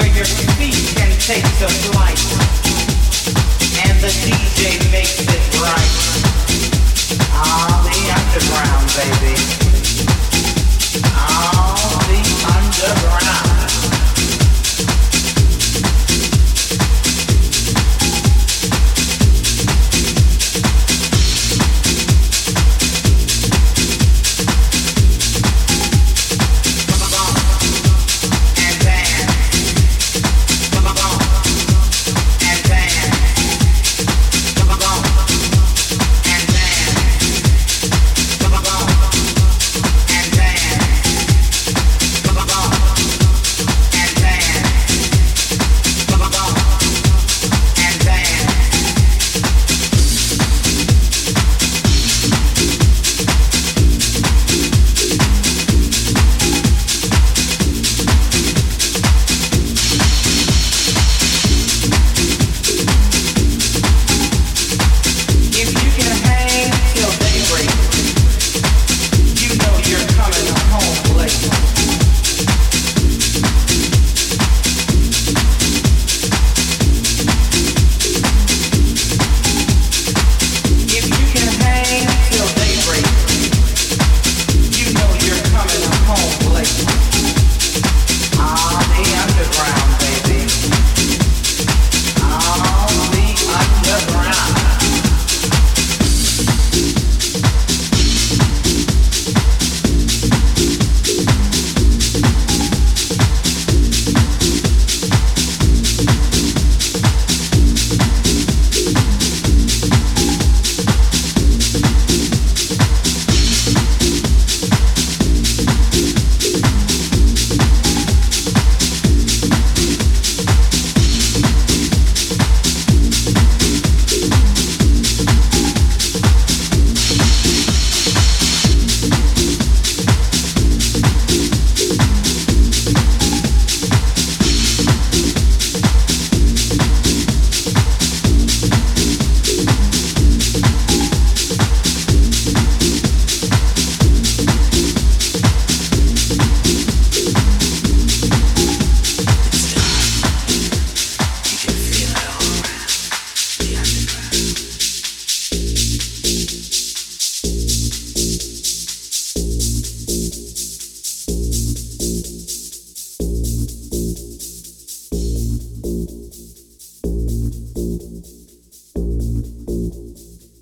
where your feet can take the flight. And the DJ makes it right. Ah, the underground, baby.